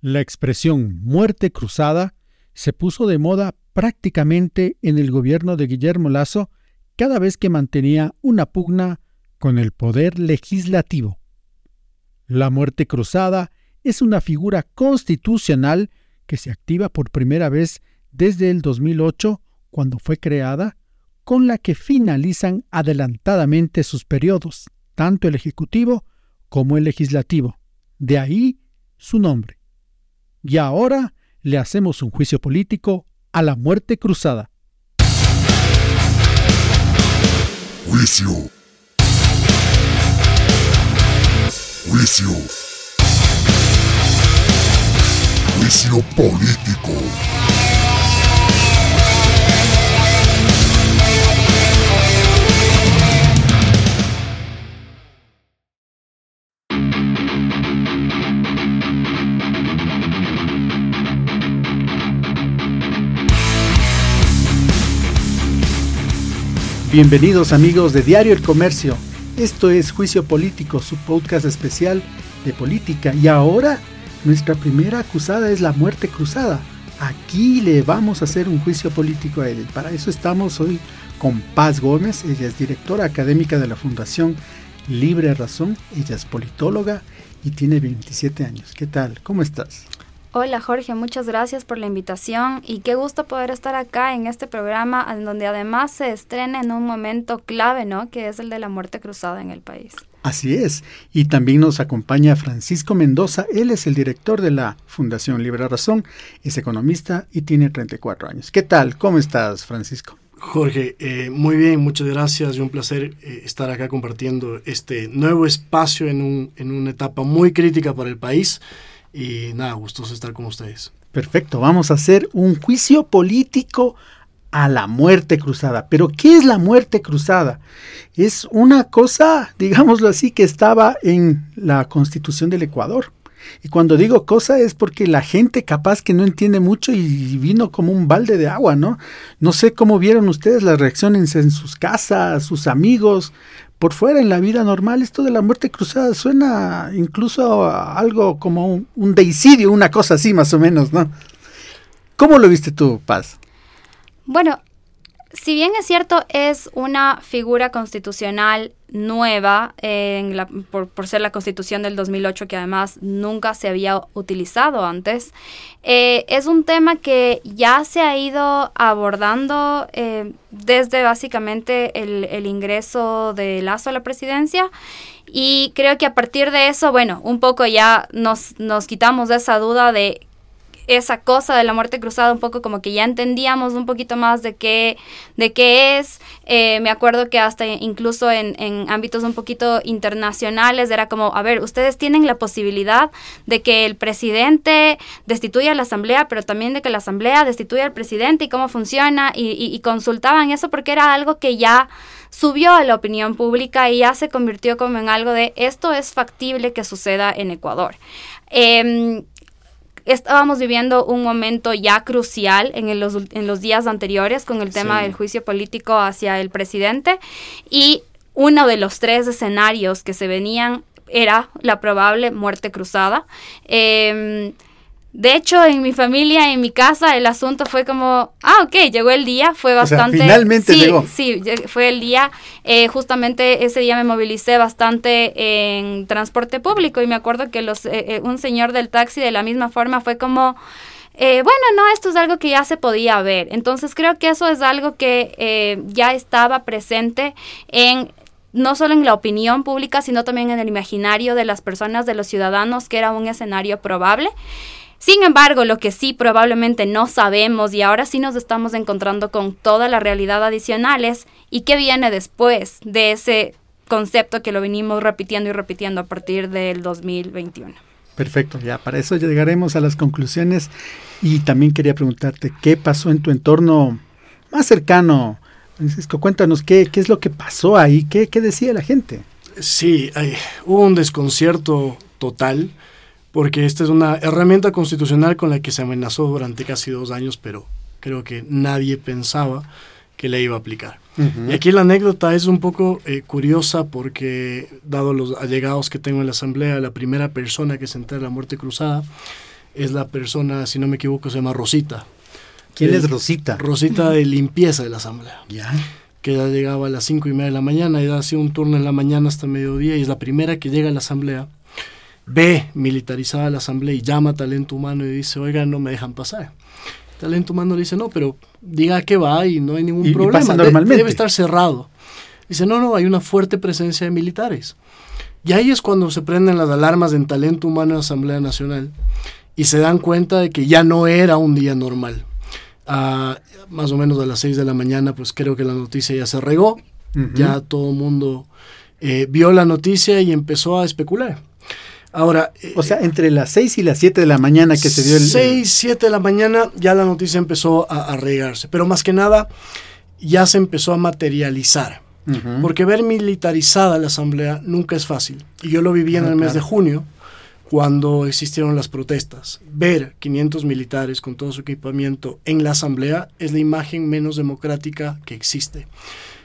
La expresión muerte cruzada se puso de moda prácticamente en el gobierno de Guillermo Lazo cada vez que mantenía una pugna con el poder legislativo. La muerte cruzada es una figura constitucional que se activa por primera vez desde el 2008, cuando fue creada, con la que finalizan adelantadamente sus periodos, tanto el Ejecutivo como el Legislativo. De ahí su nombre. Y ahora le hacemos un juicio político a la muerte cruzada. Juicio. Juicio. Juicio político. Bienvenidos amigos de Diario El Comercio. Esto es Juicio Político, su podcast especial de política. Y ahora nuestra primera acusada es la muerte cruzada. Aquí le vamos a hacer un juicio político a él. Para eso estamos hoy con Paz Gómez. Ella es directora académica de la Fundación Libre Razón. Ella es politóloga y tiene 27 años. ¿Qué tal? ¿Cómo estás? Hola Jorge, muchas gracias por la invitación y qué gusto poder estar acá en este programa en donde además se estrena en un momento clave, ¿no? Que es el de la muerte cruzada en el país. Así es. Y también nos acompaña Francisco Mendoza. Él es el director de la Fundación Libre Razón, es economista y tiene 34 años. ¿Qué tal? ¿Cómo estás, Francisco? Jorge, eh, muy bien, muchas gracias y un placer eh, estar acá compartiendo este nuevo espacio en, un, en una etapa muy crítica para el país y nada, gustoso estar con ustedes. Perfecto, vamos a hacer un juicio político a la muerte cruzada. Pero ¿qué es la muerte cruzada? Es una cosa, digámoslo así, que estaba en la constitución del Ecuador. Y cuando digo cosa es porque la gente capaz que no entiende mucho y vino como un balde de agua, ¿no? No sé cómo vieron ustedes las reacciones en sus casas, sus amigos, por fuera en la vida normal, esto de la muerte cruzada suena incluso a algo como un, un, deicidio, una cosa así más o menos, ¿no? ¿Cómo lo viste tú, Paz? Bueno, si bien es cierto, es una figura constitucional nueva por, ser la constitución del 2008 que además nunca se había utilizado antes, eh, es un tema que ya se ha ido abordando eh, desde básicamente el, el, ingreso de Lazo a la presidencia. Y creo que a partir de eso, bueno, un poco ya nos, nos quitamos de esa duda de esa cosa de la muerte cruzada, un poco como que ya entendíamos un poquito más de qué, de qué es. Eh, me acuerdo que hasta incluso en, ámbitos un poquito internacionales era como, a ver, ustedes tienen la posibilidad de que el presidente destituya a la asamblea, pero también de que la asamblea destituya al presidente y cómo funciona y, y, y consultaban eso porque era algo que ya subió a la opinión pública y ya se convirtió como en algo de esto es factible que suceda en Ecuador. Eh, estábamos viviendo un momento ya crucial en los, en los días anteriores con el tema sí. del juicio político hacia el presidente y uno de los tres escenarios que se venían era la probable muerte cruzada. Eh, de hecho, en mi familia, en mi casa, el asunto fue como, ah, ok, llegó el día, fue bastante... O sea, finalmente sí, llegó. Sí, fue el día, eh, justamente ese día me movilicé bastante en transporte público y me acuerdo que los, eh, un señor del taxi de la misma forma fue como... Eh, bueno, no, esto es algo que ya se podía ver. Entonces creo que eso es algo que eh, ya estaba presente en no solo en la opinión pública, sino también en el imaginario de las personas, de los ciudadanos, que era un escenario probable. Sin embargo, lo que sí probablemente no sabemos y ahora sí nos estamos encontrando con toda la realidad adicional es y qué viene después de ese concepto que lo venimos repitiendo y repitiendo a partir del 2021. Perfecto, ya para eso llegaremos a las conclusiones y también quería preguntarte qué pasó en tu entorno más cercano. Francisco, cuéntanos qué, qué es lo que pasó ahí, qué, qué decía la gente. Sí, hay, hubo un desconcierto total porque esta es una herramienta constitucional con la que se amenazó durante casi dos años, pero creo que nadie pensaba que la iba a aplicar. Uh -huh. Y aquí la anécdota es un poco eh, curiosa porque, dado los allegados que tengo en la Asamblea, la primera persona que se entera de la muerte cruzada es la persona, si no me equivoco, se llama Rosita. ¿Quién es Rosita? Rosita de limpieza de la asamblea Ya. que ya llegaba a las cinco y media de la mañana, y hacía un turno en la mañana hasta mediodía, y es la primera que llega a la asamblea, ve militarizada la asamblea y llama a talento humano y dice, oiga, no me dejan pasar. Talento humano le dice, no, pero diga que va y no hay ningún Y- y problema, pasa normalmente. debe estar cerrado. Dice, no, no, hay una fuerte presencia de militares. Y ahí es cuando se prenden las alarmas en talento humano en la Asamblea Nacional y se dan cuenta de que ya no era un día normal. Más o menos a las 6 de la mañana, pues creo que la noticia ya se regó, ya todo el mundo eh, vio la noticia y empezó a especular. Ahora, eh, O sea, entre las 6 y las 7 de la mañana que se dio el... 6, 7 de la mañana ya la noticia empezó a, a regarse, pero más que nada ya se empezó a materializar. Porque ver militarizada la asamblea nunca es fácil. Y yo lo viví en Ah, el mes de junio, cuando existieron las protestas. Ver 500 militares con todo su equipamiento en la asamblea es la imagen menos democrática que existe.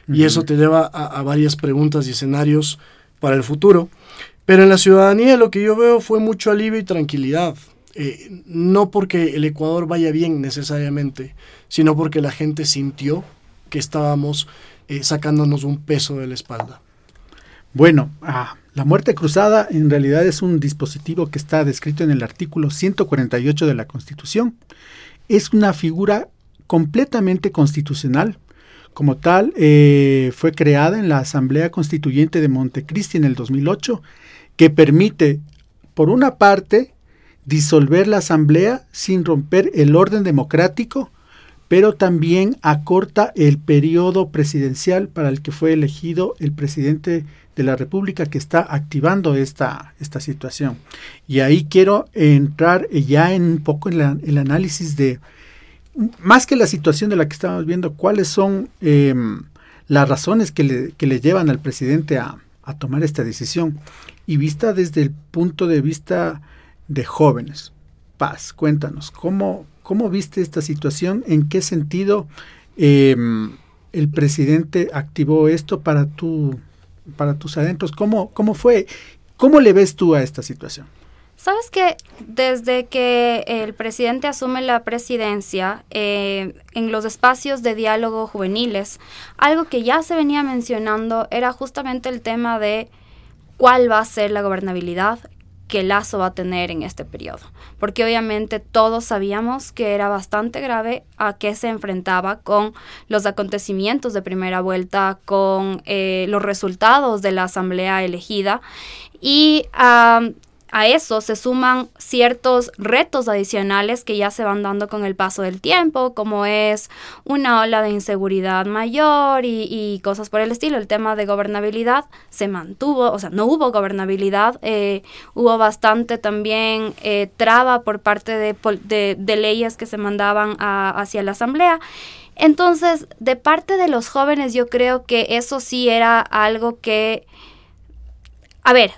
Y eso te lleva a, a varias preguntas y escenarios para el futuro. Pero en la ciudadanía lo que yo veo fue mucho alivio y tranquilidad. Eh, no porque el Ecuador vaya bien necesariamente, sino porque la gente sintió que estábamos eh, sacándonos un peso de la espalda. Bueno, ah, la muerte cruzada en realidad es un dispositivo que está descrito en el artículo 148 de la Constitución. Es una figura completamente constitucional. Como tal, eh, fue creada en la Asamblea Constituyente de Montecristi en el 2008, que permite, por una parte, disolver la Asamblea sin romper el orden democrático, pero también acorta el periodo presidencial para el que fue elegido el presidente de la República que está activando esta, esta situación. Y ahí quiero entrar ya en un poco en la- el análisis de, más que la situación de la que estamos viendo, cuáles son eh, las razones que le, que le llevan al presidente a, a tomar esta decisión. Y vista desde el punto de vista de jóvenes. Paz, cuéntanos, ¿cómo, cómo viste esta situación? ¿En qué sentido eh, el presidente activó esto para, tu, para tus adentros? ¿Cómo, ¿Cómo fue? ¿Cómo le ves tú a esta situación? Sabes que desde que el presidente asume la presidencia, eh, en los espacios de diálogo juveniles, algo que ya se venía mencionando era justamente el tema de cuál va a ser la gobernabilidad que Lazo va a tener en este periodo. Porque obviamente todos sabíamos que era bastante grave a qué se enfrentaba con los acontecimientos de primera vuelta, con eh, los resultados de la asamblea elegida. Y um, a eso se suman ciertos retos adicionales que ya se van dando con el paso del tiempo, como es una ola de inseguridad mayor y, cosas por el estilo. El tema de gobernabilidad se mantuvo, o sea, no hubo gobernabilidad, eh, hubo bastante también eh, traba por parte de, de, leyes que se mandaban hacia la Asamblea. Entonces, de parte de los jóvenes, yo creo que eso sí era algo que... A ver,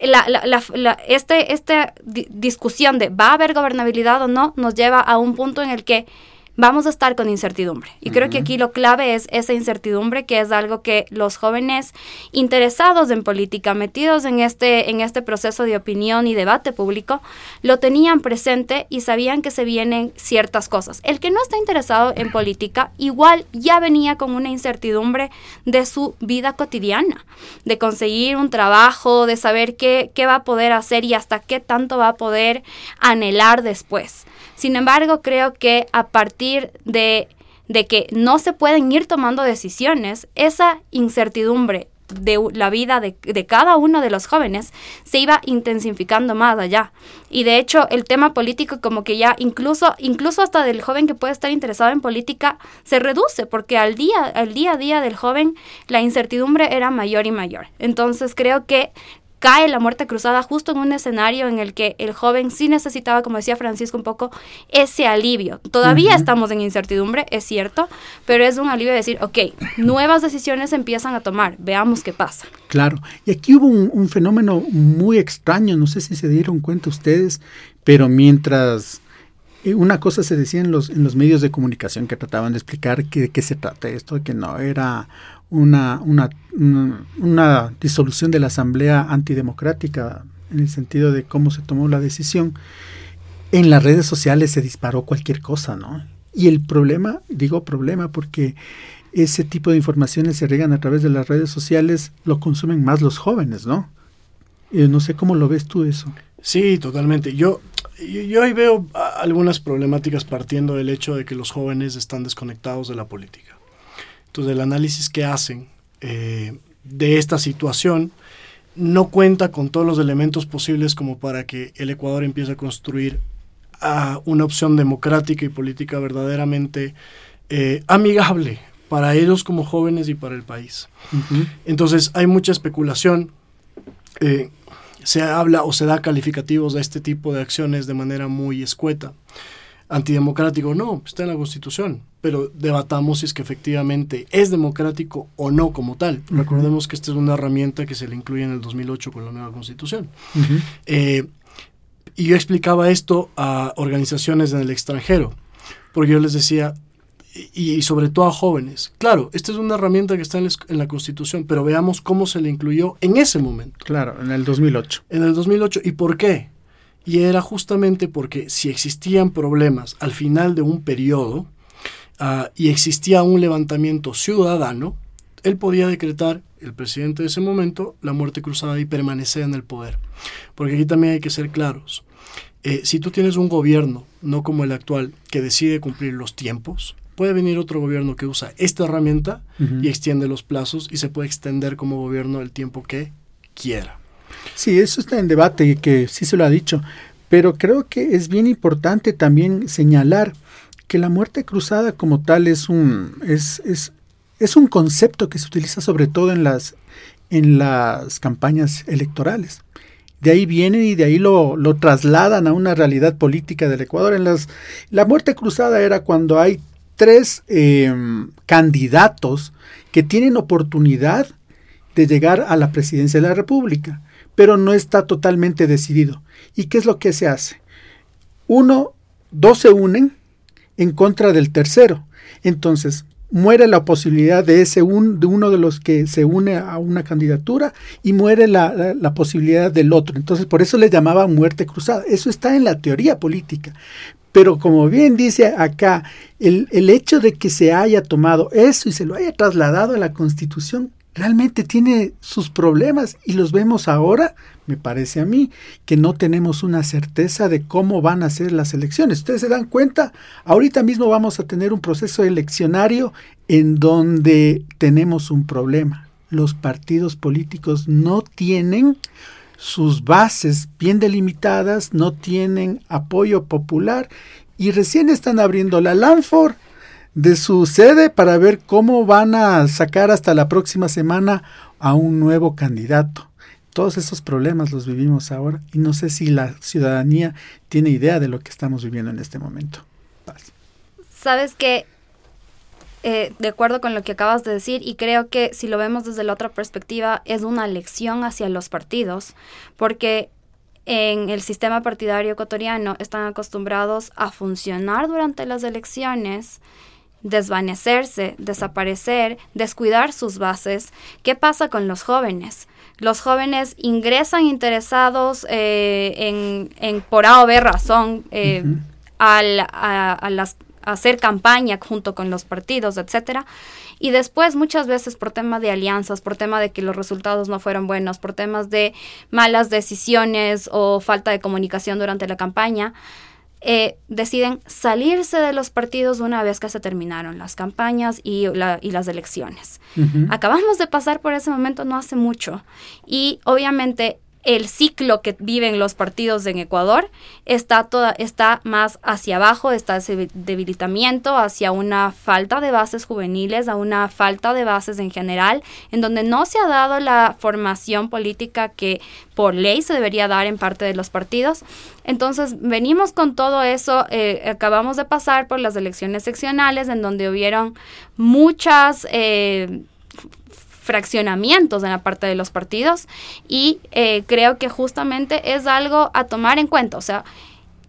la, la, la, la, este, esta di discusión de va a haber gobernabilidad o no nos lleva a un punto en el que vamos a estar con incertidumbre. Y uh -huh. creo que aquí lo clave es esa incertidumbre, que es algo que los jóvenes interesados en política, metidos en este, en este proceso de opinión y debate público, lo tenían presente y sabían que se vienen ciertas cosas. El que no está interesado en política, igual ya venía con una incertidumbre de su vida cotidiana, de conseguir un trabajo, de saber qué, qué va a poder hacer y hasta qué tanto va a poder anhelar después. Sin embargo, creo que a partir de, de, que no se pueden ir tomando decisiones, esa incertidumbre de la vida de, de, cada uno de los jóvenes se iba intensificando más allá. Y de hecho, el tema político como que ya incluso, incluso hasta del joven que puede estar interesado en política se reduce, porque al día, al día a día del joven la incertidumbre era mayor y mayor. Entonces creo que cae la muerte cruzada justo en un escenario en el que el joven sí necesitaba, como decía Francisco un poco, ese alivio. Todavía uh -huh. estamos en incertidumbre, es cierto, pero es un alivio de decir, ok, nuevas decisiones empiezan a tomar, veamos qué pasa. Claro, y aquí hubo un, un fenómeno muy extraño, no sé si se dieron cuenta ustedes, pero mientras una cosa se decía en los, en los medios de comunicación que trataban de explicar que, de qué se trata esto, que no era una, una, una, disolución de la Asamblea antidemocrática en el sentido de cómo se tomó la decisión. en las redes sociales se disparó cualquier cosa, ¿no? Y el problema, digo problema porque ese tipo de informaciones se riegan a través de las redes sociales, lo consumen más los jóvenes, ¿no? Eh, no sé cómo lo ves tú eso. Sí, totalmente. Yo, yo ahí veo algunas problemáticas partiendo del hecho de que los jóvenes están desconectados de la política. Entonces, el análisis que hacen eh, de esta situación no cuenta con todos los elementos posibles como para que el Ecuador empiece a construir a una opción democrática y política verdaderamente eh, amigable para ellos como jóvenes y para el país. Entonces hay mucha especulación. Eh, se habla o se da calificativos de este tipo de acciones de manera muy escueta. Antidemocrático, no, está en la Constitución, pero debatamos si es que efectivamente es democrático o no como tal. Recordemos que esta es una herramienta que se le incluye en el 2008 con la nueva Constitución. Eh, y yo explicaba esto a organizaciones en el extranjero, porque yo les decía, y, sobre todo a jóvenes. Claro, esta es una herramienta que está en, la Constitución, pero veamos cómo se le incluyó en ese momento. Claro, en el 2008. En el 2008. ¿Y por qué? Y era justamente porque si existían problemas al final de un periodo ah, y existía un levantamiento ciudadano, él podía decretar, el presidente de ese momento, la muerte cruzada y permanecer en el poder. Porque aquí también hay que ser claros. Eh, si tú tienes un gobierno, no como el actual, que decide cumplir los tiempos, puede venir otro gobierno que usa esta herramienta y extiende los plazos y se puede extender como gobierno el tiempo que quiera. Sí, eso está en debate y que sí se lo ha dicho, pero creo que es bien importante también señalar que la muerte cruzada como tal es un, es, es, es un concepto que se utiliza sobre todo en las, en las campañas electorales. De ahí vienen y de ahí lo, lo trasladan a una realidad política del Ecuador. En las, la muerte cruzada era cuando hay tres em, candidatos que tienen oportunidad de llegar a la presidencia de la República, pero no está totalmente decidido. ¿Y qué es lo que se hace? Uno, dos se unen en contra del tercero. Entonces, muere la posibilidad de ese un, de uno de los que se une a una candidatura y muere la, la, posibilidad del otro. Entonces, por eso le llamaba muerte cruzada. Eso está en la teoría política. Pero como bien dice acá, el, el, hecho de que se haya tomado eso y se lo haya trasladado a la Constitución realmente tiene sus problemas y los vemos ahora, me parece a mí, que no tenemos una certeza de cómo van a ser las elecciones. Ustedes se dan cuenta, ahorita mismo vamos a tener un proceso eleccionario en donde tenemos un problema. Los partidos políticos no tienen sus bases bien delimitadas, no tienen apoyo popular y recién están abriendo la Lanford de su sede para ver cómo van a sacar hasta la próxima semana a un nuevo candidato. Todos esos problemas los vivimos ahora y no sé si la ciudadanía tiene idea de lo que estamos viviendo en este momento. Sabes que eh, de acuerdo con lo que acabas de decir y creo que si lo vemos desde la otra perspectiva es una lección hacia los partidos, porque en el sistema partidario ecuatoriano están acostumbrados a funcionar durante las elecciones desvanecerse, desaparecer, descuidar sus bases. ¿Qué pasa con los jóvenes? Los jóvenes ingresan interesados eh, en, en, por A o B razón eh, a, las hacer campaña junto con los partidos, etcétera. Y después, muchas veces por tema de alianzas, por tema de que los resultados no fueron buenos, por temas de malas decisiones o falta de comunicación durante la campaña, eh, deciden salirse de los partidos una vez que se terminaron las campañas y, y las elecciones. Acabamos de pasar por ese momento no hace mucho y obviamente el ciclo que viven los partidos en Ecuador está, toda, está más hacia abajo, está ese debilitamiento, hacia una falta de bases juveniles, a una falta de bases en general, en donde no se ha dado la formación política que por ley se debería dar en parte de los partidos. Entonces, venimos con todo eso, eh, acabamos de pasar por las elecciones seccionales, en donde hubieron muchas... Eh, fraccionamientos en la parte de los partidos y eh, creo que justamente es algo a tomar en cuenta. O sea,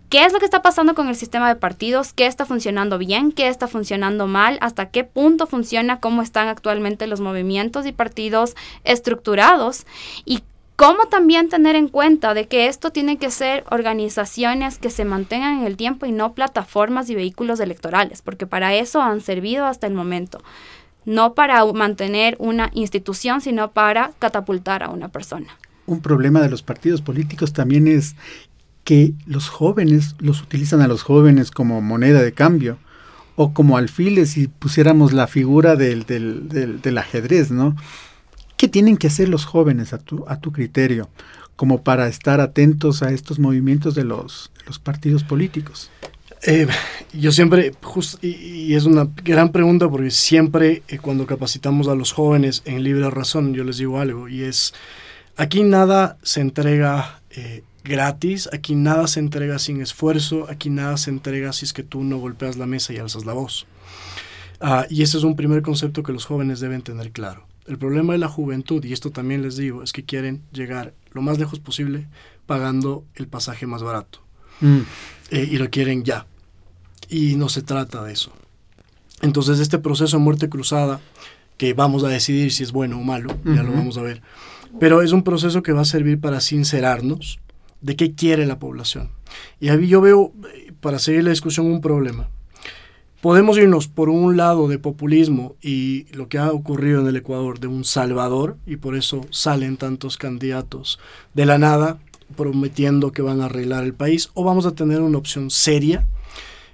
¿Qué es lo que está pasando con el sistema de partidos? ¿Qué está funcionando bien? ¿Qué está funcionando mal? ¿Hasta qué punto funciona? ¿Cómo están actualmente los movimientos y partidos estructurados? ¿Y Como también tener en cuenta de que esto tiene que ser organizaciones que se mantengan en el tiempo y no plataformas y vehículos electorales, porque para eso han servido hasta el momento. No para mantener una institución, sino para catapultar a una persona. Un problema de los partidos políticos también es que los jóvenes los utilizan a los jóvenes como moneda de cambio o como alfiles si pusiéramos la figura del, del, del ajedrez, ¿no? ¿Qué tienen que hacer los jóvenes a tu, a tu criterio como para estar atentos a estos movimientos de los, los partidos políticos? Eh, yo siempre, y, es una gran pregunta porque siempre eh, cuando capacitamos a los jóvenes en libre razón, yo les digo algo, y es, aquí nada se entrega eh, gratis, aquí nada se entrega sin esfuerzo, aquí nada se entrega si es que tú no golpeas la mesa y alzas la voz. Ah, y ese es un primer concepto que los jóvenes deben tener claro. El problema de la juventud, y esto también les digo, es que quieren llegar lo más lejos posible pagando el pasaje más barato. Mm. Eh, y lo quieren ya. Y no se trata de eso. Entonces este proceso de muerte cruzada, que vamos a decidir si es bueno o malo, ya lo vamos a ver, pero es un proceso que va a servir para sincerarnos de qué quiere la población. Y ahí yo veo, eh, para seguir la discusión, un problema. Podemos irnos por un lado de populismo y lo que ha ocurrido en el Ecuador de un salvador, y por eso salen tantos candidatos de la nada prometiendo que van a arreglar el país, o vamos a tener una opción seria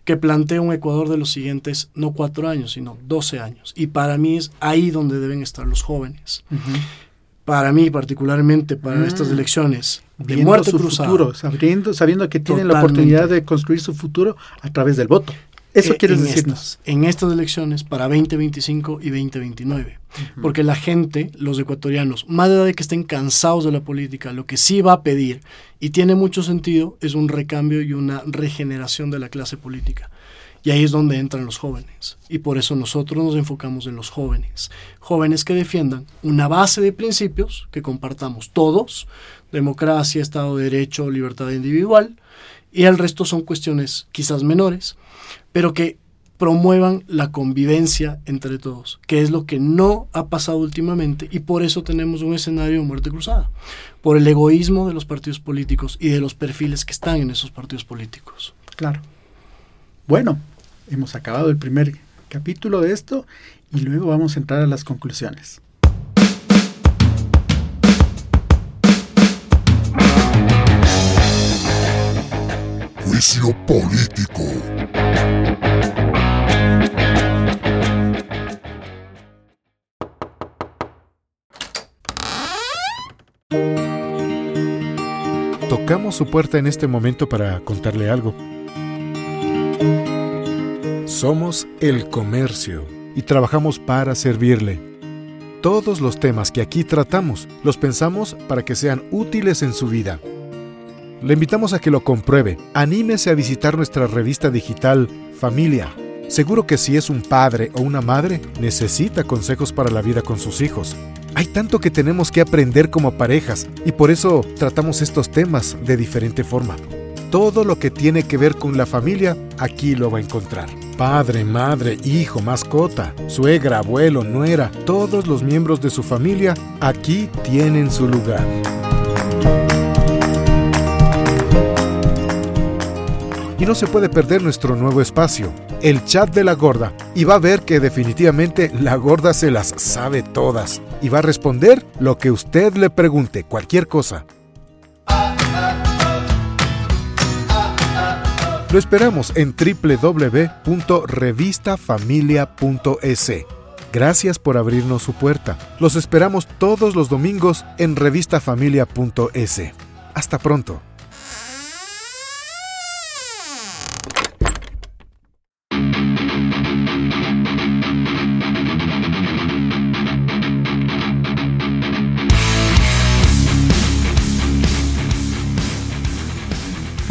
que plantea un Ecuador de los siguientes, no cuatro años, sino doce años. Y para mí es ahí donde deben estar los jóvenes. Para mí, particularmente para mm. estas elecciones, de muerte su futuro, sabiendo, sabiendo que tienen la oportunidad de construir su futuro a través del voto. Eso quiere decirnos. en estas elecciones para 2025 y 2029. Porque la gente, los ecuatorianos, más allá de que estén cansados de la política, lo que sí va a pedir, y tiene mucho sentido, es un recambio y una regeneración de la clase política. Y ahí es donde entran los jóvenes. Y por eso nosotros nos enfocamos en los jóvenes. Jóvenes que defiendan una base de principios que compartamos todos, democracia, Estado de Derecho, libertad individual, y el resto son cuestiones quizás menores, pero que promuevan la convivencia entre todos, que es lo que no ha pasado últimamente y por eso tenemos un escenario de muerte cruzada, por el egoísmo de los partidos políticos y de los perfiles que están en esos partidos políticos. Claro. Bueno, hemos acabado el primer capítulo de esto y luego vamos a entrar a las conclusiones. Juicio político. Tocamos su puerta en este momento para contarle algo. Somos el comercio y trabajamos para servirle. Todos los temas que aquí tratamos los pensamos para que sean útiles en su vida. Le invitamos a que lo compruebe. Anímese a visitar nuestra revista digital Familia. Seguro que si es un padre o una madre, necesita consejos para la vida con sus hijos. Hay tanto que tenemos que aprender como parejas y por eso tratamos estos temas de diferente forma. Todo lo que tiene que ver con la familia, aquí lo va a encontrar. Padre, madre, hijo, mascota, suegra, abuelo, nuera, todos los miembros de su familia, aquí tienen su lugar. Y no se puede perder nuestro nuevo espacio, el chat de la gorda, y va a ver que definitivamente la gorda se las sabe todas y va a responder lo que usted le pregunte, cualquier cosa. Lo esperamos en www.revistafamilia.es. Gracias por abrirnos su puerta. Los esperamos todos los domingos en revistafamilia.es. Hasta pronto.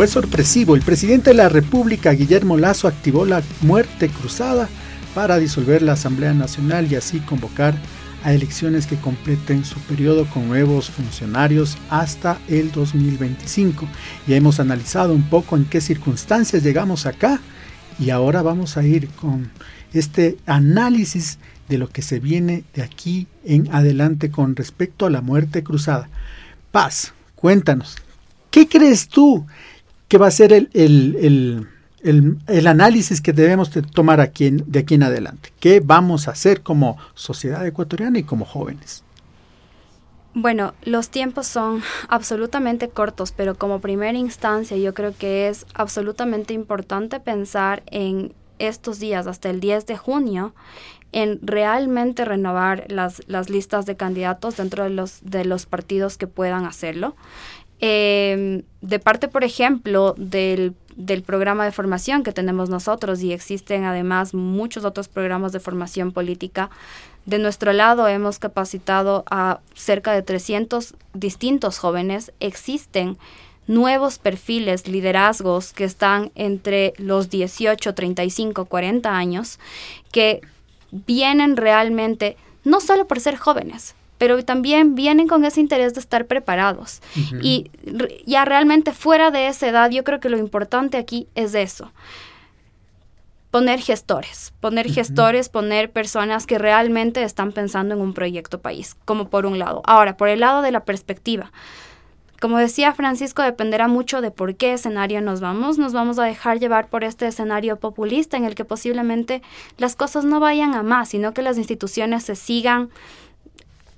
Fue sorpresivo. El presidente de la República, Guillermo Lazo, activó la muerte cruzada para disolver la Asamblea Nacional y así convocar a elecciones que completen su periodo con nuevos funcionarios hasta el 2025. Ya hemos analizado un poco en qué circunstancias llegamos acá y ahora vamos a ir con este análisis de lo que se viene de aquí en adelante con respecto a la muerte cruzada. Paz, cuéntanos, ¿qué crees tú que va a ser el, el, el, el análisis que debemos tomar aquí de aquí en adelante? ¿Qué vamos a hacer como sociedad ecuatoriana y como jóvenes? Bueno, los tiempos son absolutamente cortos, pero como primera instancia yo creo que es absolutamente importante pensar en estos días hasta el 10 de junio en realmente renovar las, las listas de candidatos dentro de los, de los partidos que puedan hacerlo. Em, de parte, por ejemplo, del, del, programa de formación que tenemos nosotros y existen además muchos otros programas de formación política, de nuestro lado hemos capacitado a cerca de 300 distintos jóvenes. Existen nuevos perfiles, liderazgos que están entre los 18, 35, 40 años, que vienen realmente no solo por ser jóvenes, pero también vienen con ese interés de estar preparados. Y ya realmente fuera de esa edad, yo creo que lo importante aquí es eso. Poner gestores, poner gestores, poner personas que realmente están pensando en un proyecto país, como por un lado. Ahora, por el lado de la perspectiva, como decía Francisco, dependerá mucho de por qué escenario nos vamos. Nos vamos a dejar llevar por este escenario populista en el que posiblemente las cosas no vayan a más, sino que las instituciones se sigan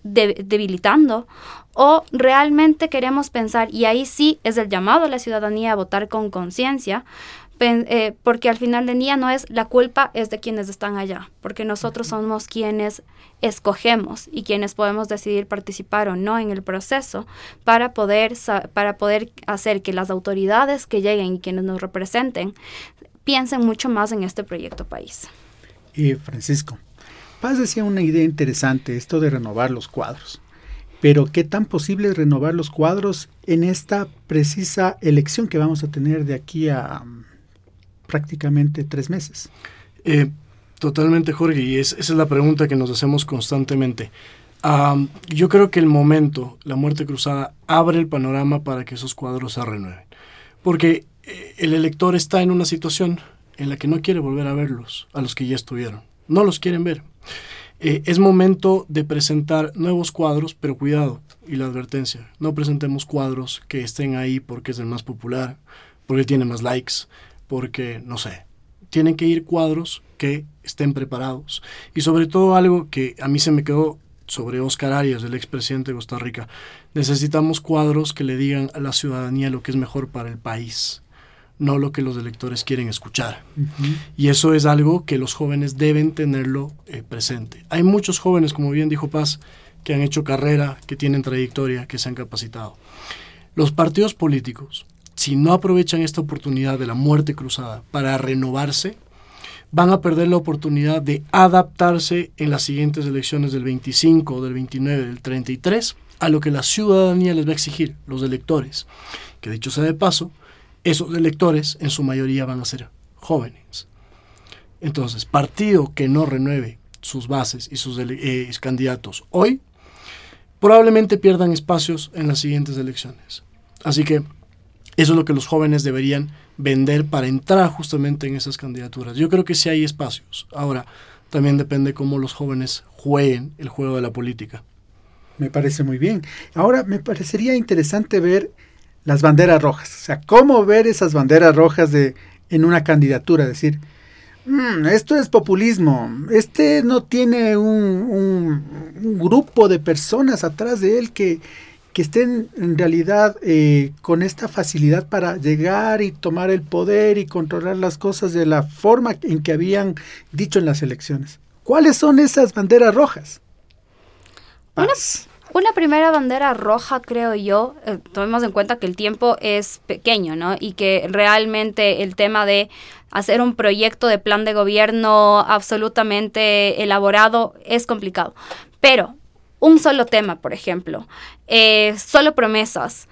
debilitando o realmente queremos pensar, y ahí sí es el llamado a la ciudadanía a votar con conciencia, eh, porque al final del día no es la culpa es de quienes están allá, porque nosotros somos quienes escogemos y quienes podemos decidir participar o no en el proceso para poder, para poder hacer que las autoridades que lleguen y quienes nos representen piensen mucho más en este proyecto país. Y Francisco, Paz decía una idea interesante, esto de renovar los cuadros. Pero ¿qué tan posible es renovar los cuadros en esta precisa elección que vamos a tener de aquí a prácticamente tres meses. Eh, totalmente, Jorge, y esa es la pregunta que nos hacemos constantemente. yo creo que el momento, la muerte cruzada, abre el panorama para que esos cuadros se renueven. Porque eh, el elector está en una situación en la que no quiere volver a verlos, a los que ya estuvieron. No los quieren ver. Eh, es momento de presentar nuevos cuadros, pero cuidado, y la advertencia, no presentemos cuadros que estén ahí porque es el más popular, porque tiene más likes, porque, no sé, tienen que ir cuadros que estén preparados. Y sobre todo algo que a mí se me quedó sobre Oscar Arias, el expresidente de Costa Rica, necesitamos cuadros que le digan a la ciudadanía lo que es mejor para el país, no lo que los electores quieren escuchar. Y eso es algo que los jóvenes deben tenerlo eh, presente. Hay muchos jóvenes, como bien dijo Paz, que han hecho carrera, que tienen trayectoria, que se han capacitado. Los partidos políticos si no aprovechan esta oportunidad de la muerte cruzada para renovarse, van a perder la oportunidad de adaptarse en las siguientes elecciones del 25, del 29, del 33, a lo que la ciudadanía les va a exigir, los electores. Que dicho sea de paso, esos electores en su mayoría van a ser jóvenes. Entonces, partido que no renueve sus bases y sus eh, candidatos hoy, probablemente pierdan espacios en las siguientes elecciones. Así que eso es lo que los jóvenes deberían vender para entrar justamente en esas candidaturas. Yo creo que sí hay espacios. Ahora, también depende cómo los jóvenes jueguen el juego de la política. Me parece muy bien. Ahora, me parecería interesante ver las banderas rojas. O sea, cómo ver esas banderas rojas de, en una candidatura. Decir, mm, esto es populismo. Este no tiene un grupo de personas atrás de él que que estén en realidad eh, con esta facilidad para llegar y tomar el poder y controlar las cosas de la forma en que habían dicho en las elecciones. ¿Cuáles son esas banderas rojas? Una, primera bandera roja, creo yo, eh, tomemos en cuenta que el tiempo es pequeño, ¿no? Y que realmente el tema de hacer un proyecto de plan de gobierno absolutamente elaborado es complicado. Pero un solo tema, por ejemplo, eh, solo promesas.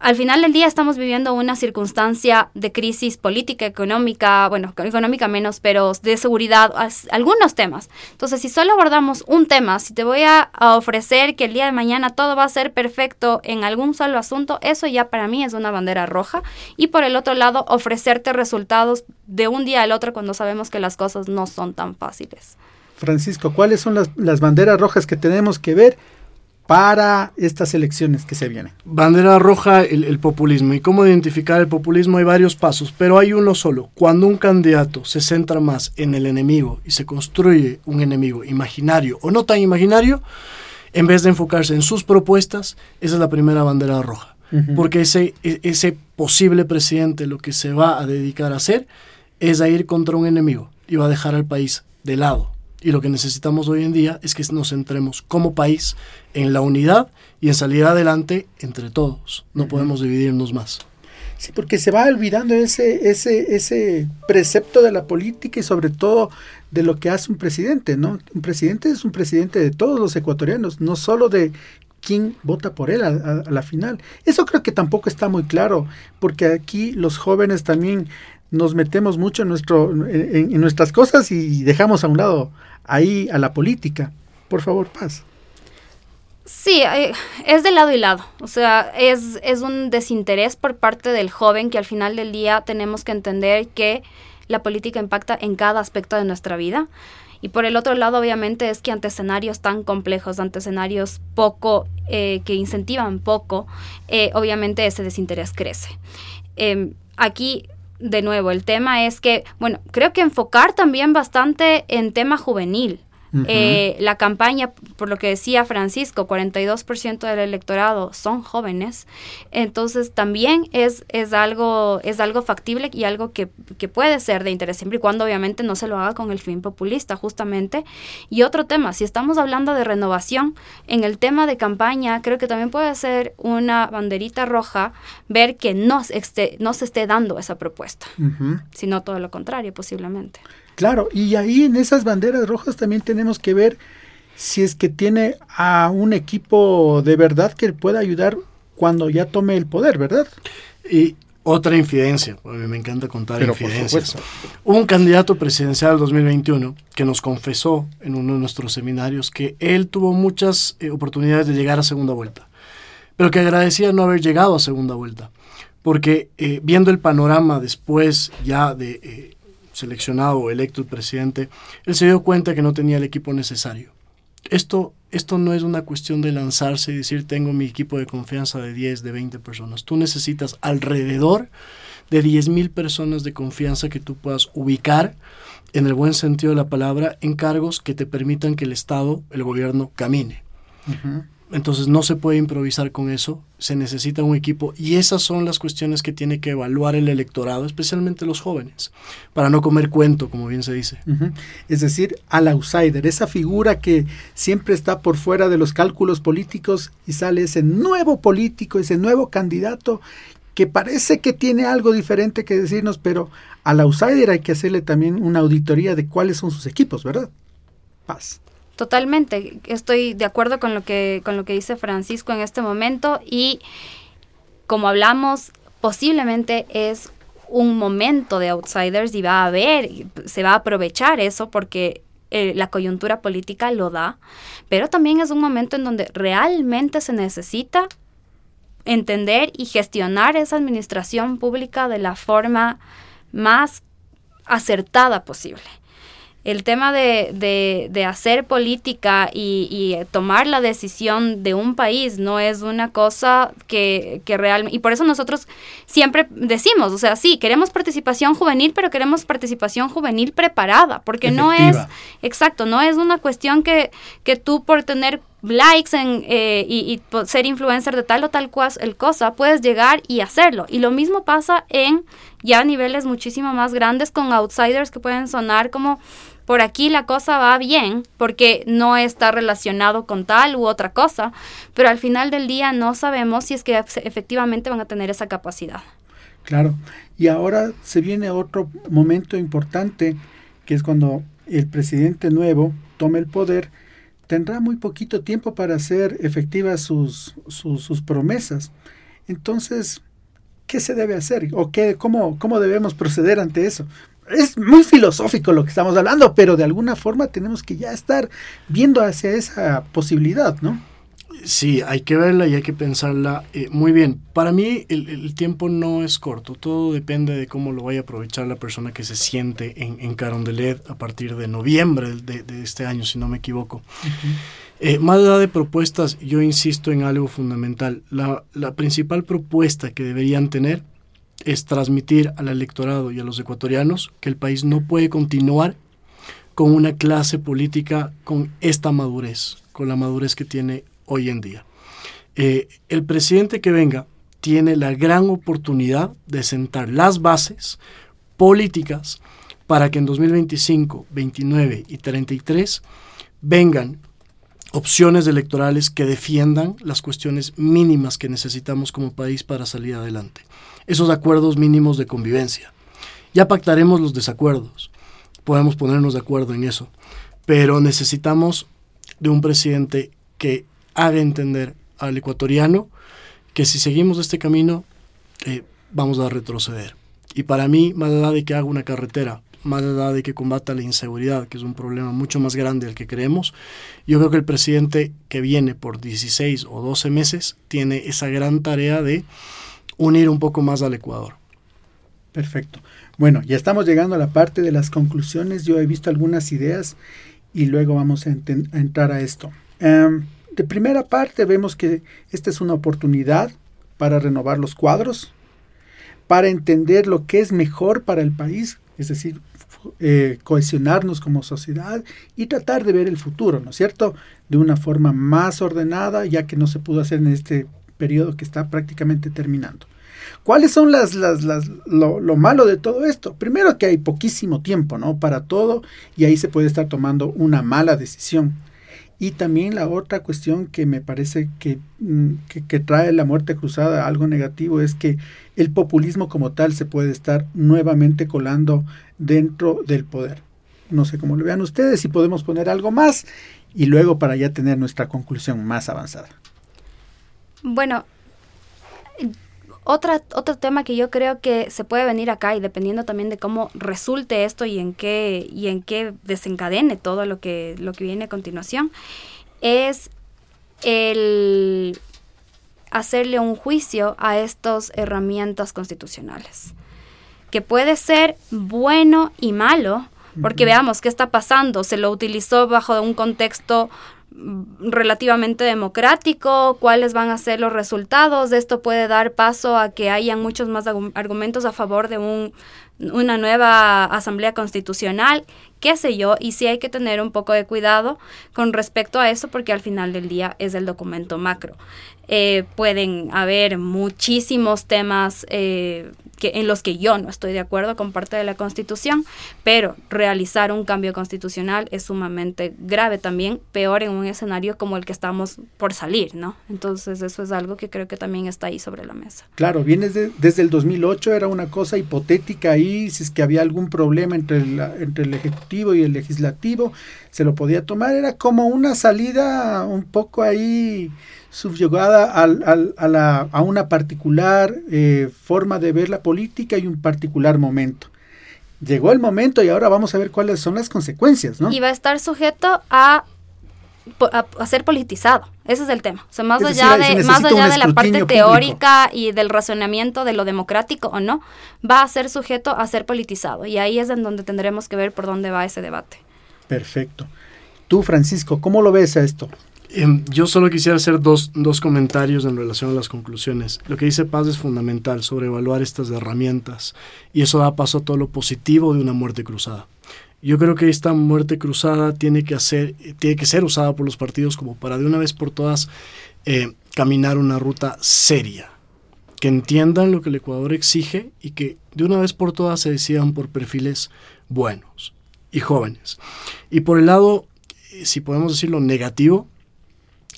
Al final del día estamos viviendo una circunstancia de crisis política, económica, bueno, económica menos, pero de seguridad, algunos temas. Entonces, si solo abordamos un tema, si te voy a, ofrecer que el día de mañana todo va a ser perfecto en algún solo asunto, eso ya para mí es una bandera roja. Y por el otro lado, ofrecerte resultados de un día al otro cuando sabemos que las cosas no son tan fáciles. Francisco, ¿cuáles son las, banderas rojas que tenemos que ver para estas elecciones que se vienen? Bandera roja, el, el, populismo. ¿Y cómo identificar el populismo? Hay varios pasos, pero hay uno solo. Cuando un candidato se centra más en el enemigo y se construye un enemigo imaginario o no tan imaginario, en vez de enfocarse en sus propuestas, esa es la primera bandera roja. Porque ese, e, ese posible presidente lo que se va a dedicar a hacer es a ir contra un enemigo y va a dejar al país de lado. Y lo que necesitamos hoy en día es que nos centremos como país en la unidad y en salir adelante entre todos. No podemos dividirnos más. Sí, porque se va olvidando ese, ese, ese precepto de la política y sobre todo de lo que hace un presidente, ¿no? Un presidente es un presidente de todos los ecuatorianos, no solo de quién vota por él a, la final. Eso creo que tampoco está muy claro, porque aquí los jóvenes también nos metemos mucho en, nuestro, en, nuestras cosas y dejamos a un lado ahí a la política. Por favor, paz. Sí, eh, es de lado y lado. O sea, es, es un desinterés por parte del joven que al final del día tenemos que entender que la política impacta en cada aspecto de nuestra vida. Y por el otro lado, obviamente, es que ante escenarios tan complejos, ante escenarios poco, eh, que incentivan poco, eh, obviamente ese desinterés crece. Em, aquí, de nuevo, el tema es que, bueno, creo que enfocar también bastante en tema juvenil. Eh, la campaña, por lo que decía Francisco, 42% del electorado son jóvenes. Entonces también es, es, algo, es algo factible y algo que, puede ser de interés, siempre y cuando obviamente no se lo haga con el fin populista, justamente. Y otro tema, si estamos hablando de renovación, en el tema de campaña, creo que también puede ser una banderita roja ver que no, esté, no se esté dando esa propuesta, sino todo lo contrario, posiblemente. Claro, y ahí en esas banderas rojas también tenemos que ver si es que tiene a un equipo de verdad que pueda ayudar cuando ya tome el poder, ¿verdad? Y otra infidencia, me encanta contar infidencias. un candidato presidencial 2021 que nos confesó en uno de nuestros seminarios que él tuvo muchas eh, oportunidades de llegar a segunda vuelta, pero que agradecía no haber llegado a segunda vuelta, porque eh, viendo el panorama después ya de eh, seleccionado o electo el presidente, él se dio cuenta que no tenía el equipo necesario. Esto, esto no es una cuestión de lanzarse y decir tengo mi equipo de confianza de 10, de 20 personas. Tú necesitas alrededor de 10 mil personas de confianza que tú puedas ubicar, en el buen sentido de la palabra, en cargos que te permitan que el Estado, el gobierno, camine. Entonces no se puede improvisar con eso, se necesita un equipo y esas son las cuestiones que tiene que evaluar el electorado, especialmente los jóvenes, para no comer cuento, como bien se dice. Es decir, al outsider, esa figura que siempre está por fuera de los cálculos políticos y sale ese nuevo político, ese nuevo candidato que parece que tiene algo diferente que decirnos, pero al outsider hay que hacerle también una auditoría de cuáles son sus equipos, ¿verdad? Paz. Totalmente, estoy de acuerdo con lo que con lo que dice Francisco en este momento y como hablamos, posiblemente es un momento de outsiders y va a haber, se va a aprovechar eso porque eh, la coyuntura política lo da, pero también es un momento en donde realmente se necesita entender y gestionar esa administración pública de la forma más acertada posible el tema de, de, hacer política y, y, tomar la decisión de un país no es una cosa que, que realmente... Y por eso nosotros siempre decimos, o sea, sí, queremos participación juvenil, pero queremos participación juvenil preparada, porque no es... Exacto, no es una cuestión que, que tú por tener likes en, eh, y, y, ser influencer de tal o tal cosa, puedes llegar y hacerlo. Y lo mismo pasa en ya niveles muchísimo más grandes con outsiders que pueden sonar como por aquí la cosa va bien porque no está relacionado con tal u otra cosa, pero al final del día no sabemos si es que efectivamente van a tener esa capacidad. Claro, y ahora se viene otro momento importante, que es cuando el presidente nuevo tome el poder, tendrá muy poquito tiempo para hacer efectivas sus, sus, promesas. Entonces, ¿qué se debe hacer? ¿O qué, cómo, cómo debemos proceder ante eso? Es muy filosófico lo que estamos hablando, pero de alguna forma tenemos que ya estar viendo hacia esa posibilidad, ¿no? Sí, hay que verla y hay que pensarla eh, muy bien. Para mí el, tiempo no es corto, todo depende de cómo lo vaya a aprovechar la persona que se siente en, en Carondelet a partir de noviembre de, este año, si no me equivoco. Eh, más allá de propuestas, yo insisto en algo fundamental. La, la principal propuesta que deberían tener es transmitir al electorado y a los ecuatorianos que el país no puede continuar con una clase política con esta madurez, con la madurez que tiene hoy en día. Eh, el presidente que venga tiene la gran oportunidad de sentar las bases políticas para que en 2025, 29 y 33 vengan opciones electorales que defiendan las cuestiones mínimas que necesitamos como país para salir adelante. Esos acuerdos mínimos de convivencia. Ya pactaremos los desacuerdos, podemos ponernos de acuerdo en eso, pero necesitamos de un presidente que haga entender al ecuatoriano que si seguimos este camino eh, vamos a retroceder. Y para mí, más allá de que haga una carretera, más allá de que combata la inseguridad, que es un problema mucho más grande del que creemos, yo creo que el presidente que viene por 16 o 12 meses tiene esa gran tarea de unir un poco más al Ecuador. Perfecto. Bueno, ya estamos llegando a la parte de las conclusiones. Yo he visto algunas ideas y luego vamos a, entrar a esto. Em, de primera parte vemos que esta es una oportunidad para renovar los cuadros, para entender lo que es mejor para el país, es decir, eh, cohesionarnos como sociedad y tratar de ver el futuro, ¿no es cierto? De una forma más ordenada, ya que no se pudo hacer en este periodo que está prácticamente terminando. ¿Cuáles son las, las, las lo, lo, malo de todo esto? Primero que hay poquísimo tiempo, ¿no? Para todo y ahí se puede estar tomando una mala decisión. Y también la otra cuestión que me parece mm, que, que, trae la muerte cruzada algo negativo es que el populismo como tal se puede estar nuevamente colando dentro del poder. No sé cómo lo vean ustedes, si podemos poner algo más y luego para ya tener nuestra conclusión más avanzada. Bueno, otra, otro tema que yo creo que se puede venir acá y dependiendo también de cómo resulte esto y en qué, y en qué desencadene todo lo que, lo que viene a continuación, es el hacerle un juicio a estas herramientas constitucionales, que puede ser bueno y malo, porque veamos qué está pasando, se lo utilizó bajo un contexto relativamente democrático, cuáles van a ser los resultados. Esto puede dar paso a que hayan muchos más argumentos a favor de un, una nueva asamblea constitucional, qué sé yo, y sí hay que tener un poco de cuidado con respecto a eso porque al final del día es el documento macro. Eh, pueden haber muchísimos temas eh, que, en los que yo no estoy de acuerdo con parte de la Constitución, pero realizar un cambio constitucional es sumamente grave también, peor en un escenario como el que estamos por salir, ¿no? Entonces eso es algo que creo que también está ahí sobre la mesa. Claro, viene desde el 2008, era una cosa hipotética ahí, si es que había algún problema entre, entre el Ejecutivo y el Legislativo, se lo podía tomar, era como una salida un poco ahí subyugada al, a, la, a, una particular eh, forma de ver la política y un particular momento. Llegó el momento y ahora vamos a ver cuáles son las consecuencias, ¿no? Y va a estar sujeto a, a, ser politizado. Ese es el tema. O sea, más allá, de, más allá de la parte teórica y del razonamiento de lo democrático o no, va a ser sujeto a ser politizado. Y ahí es en donde tendremos que ver por dónde va ese debate. Perfecto. Tú, Francisco, ¿cómo lo ves a esto? Em, yo solo quisiera hacer dos, dos, comentarios en relación a las conclusiones. Lo que dice Paz es fundamental sobre evaluar estas herramientas y eso da paso a todo lo positivo de una muerte cruzada. Yo creo que esta muerte cruzada tiene que, hacer, tiene que ser usada por los partidos como para de una vez por todas eh, caminar una ruta seria, que entiendan lo que el Ecuador exige y que de una vez por todas se decidan por perfiles buenos y jóvenes. Y por el lado, eh, si podemos decirlo, negativo,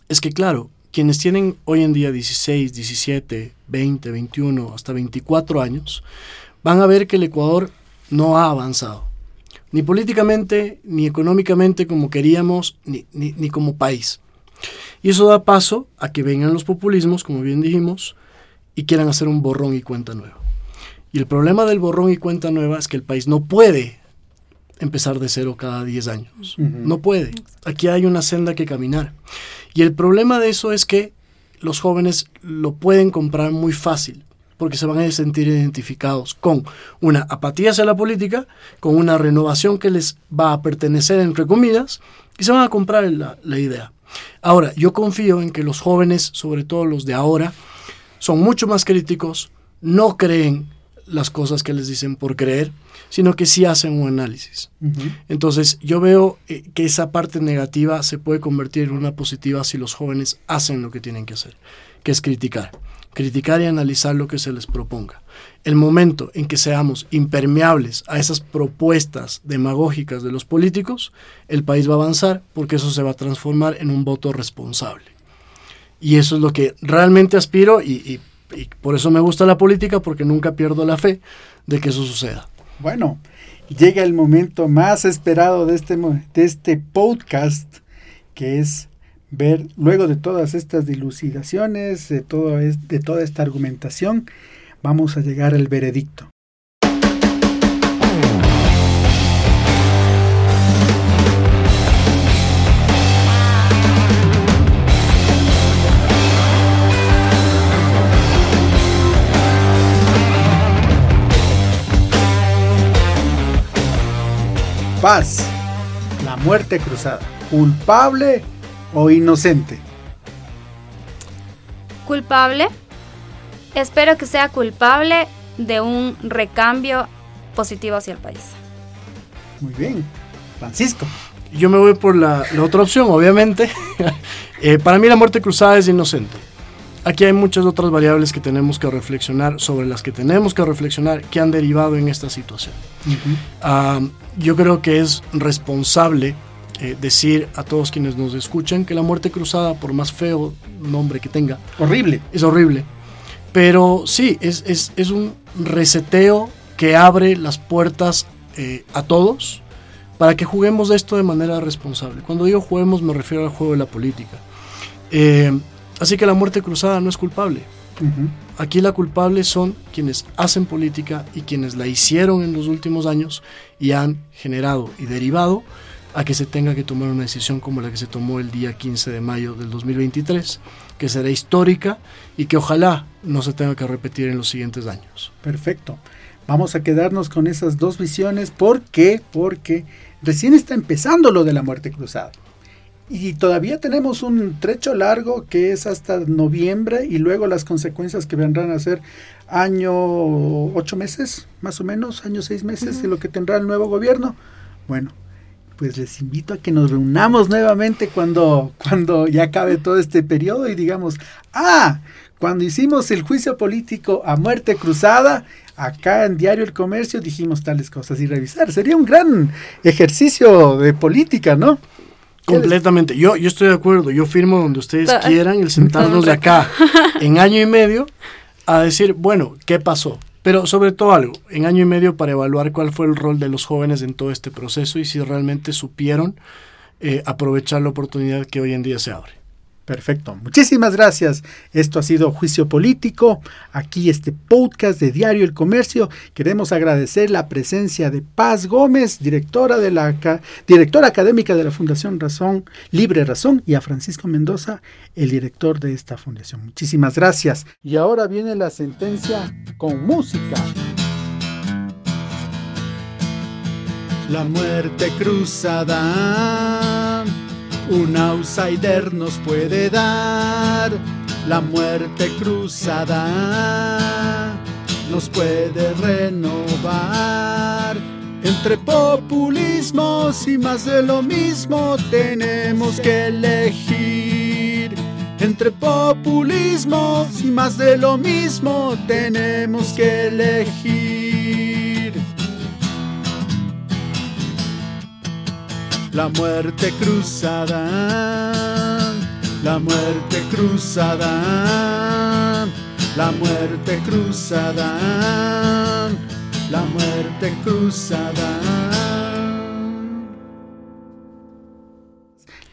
es que claro, quienes tienen hoy en día 16, 17, 20, 21, hasta 24 años, van a ver que el Ecuador no ha avanzado, ni políticamente, ni económicamente como queríamos, ni, ni, como país. Y eso da paso a que vengan los populismos, como bien dijimos, y quieran hacer un borrón y cuenta nueva. Y el problema del borrón y cuenta nueva es que el país no puede empezar de cero cada 10 años. No puede. Aquí hay una senda que caminar. Y el problema de eso es que los jóvenes lo pueden comprar muy fácil, porque se van a sentir identificados con una apatía hacia la política, con una renovación que les va a pertenecer, entre comillas, y se van a comprar la, la idea. Ahora, yo confío en que los jóvenes, sobre todo los de ahora, son mucho más críticos, no creen las cosas que les dicen por creer, sino que sí hacen un análisis. Entonces, yo veo eh, que esa parte negativa se puede convertir en una positiva si los jóvenes hacen lo que tienen que hacer, que es criticar. Criticar y analizar lo que se les proponga. El momento en que seamos impermeables a esas propuestas demagógicas de los políticos, el país va a avanzar porque eso se va a transformar en un voto responsable. Y eso es lo que realmente aspiro y, por eso me gusta la política porque nunca pierdo la fe de que eso suceda. Bueno, llega el momento más esperado de este, de este podcast, que es ver, luego de todas estas dilucidaciones, de, todo de toda esta argumentación, vamos a llegar al veredicto. Paz, la muerte cruzada, culpable o inocente. Culpable. Espero que sea culpable de un recambio positivo hacia el país. Muy bien. Francisco. Yo me voy por la, otra opción, obviamente. Eh, para mí la muerte cruzada es inocente. Aquí hay muchas otras variables que tenemos que reflexionar, sobre las que tenemos que reflexionar, que han derivado en esta situación. Ah, yo creo que es responsable eh, decir a todos quienes nos escuchan que la muerte cruzada, por más feo nombre que tenga, horrible. Es horrible. Pero sí, es, es, es un reseteo que abre las puertas eh, a todos para que juguemos esto de manera responsable. Cuando digo juguemos me refiero al juego de la política. Eh, Así que la muerte cruzada no es culpable. Aquí la culpable son quienes hacen política y quienes la hicieron en los últimos años y han generado y derivado a que se tenga que tomar una decisión como la que se tomó el día 15 de mayo del 2023, que será histórica y que ojalá no se tenga que repetir en los siguientes años. Perfecto. Vamos a quedarnos con esas dos visiones. ¿Por qué? Porque recién está empezando lo de la muerte cruzada. Y todavía tenemos un trecho largo que es hasta noviembre y luego las consecuencias que vendrán a ser año ocho meses, más o menos, año seis meses de lo que tendrá el nuevo gobierno. Bueno, pues les invito a que nos reunamos nuevamente cuando, cuando ya acabe todo este periodo y digamos, ah, cuando hicimos el juicio político a muerte cruzada, acá en Diario El Comercio dijimos tales cosas y revisar. Sería un gran ejercicio de política, ¿no? Completamente. Yo, yo estoy de acuerdo. Yo firmo donde ustedes quieran el sentarnos de acá en año y medio a decir, bueno, ¿qué pasó? Pero sobre todo algo, en año y medio para evaluar cuál fue el rol de los jóvenes en todo este proceso y si realmente supieron eh, aprovechar la oportunidad que hoy en día se abre. Perfecto. Muchísimas gracias. Esto ha sido Juicio Político. Aquí este podcast de Diario El Comercio. Queremos agradecer la presencia de Paz Gómez, directora, de la, directora académica de la Fundación Razón, Libre Razón, y a Francisco Mendoza, el director de esta fundación. Muchísimas gracias. Y ahora viene la sentencia con música. La muerte cruzada un outsider nos puede dar la muerte cruzada, nos puede renovar. Entre populismos y más de lo mismo tenemos que elegir. Entre populismos y más de lo mismo tenemos que elegir. La muerte cruzada, la muerte cruzada, la muerte cruzada, la muerte cruzada.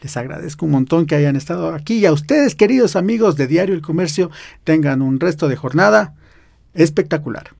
Les agradezco un montón que hayan estado aquí y a ustedes, queridos amigos de Diario El Comercio, tengan un resto de jornada espectacular.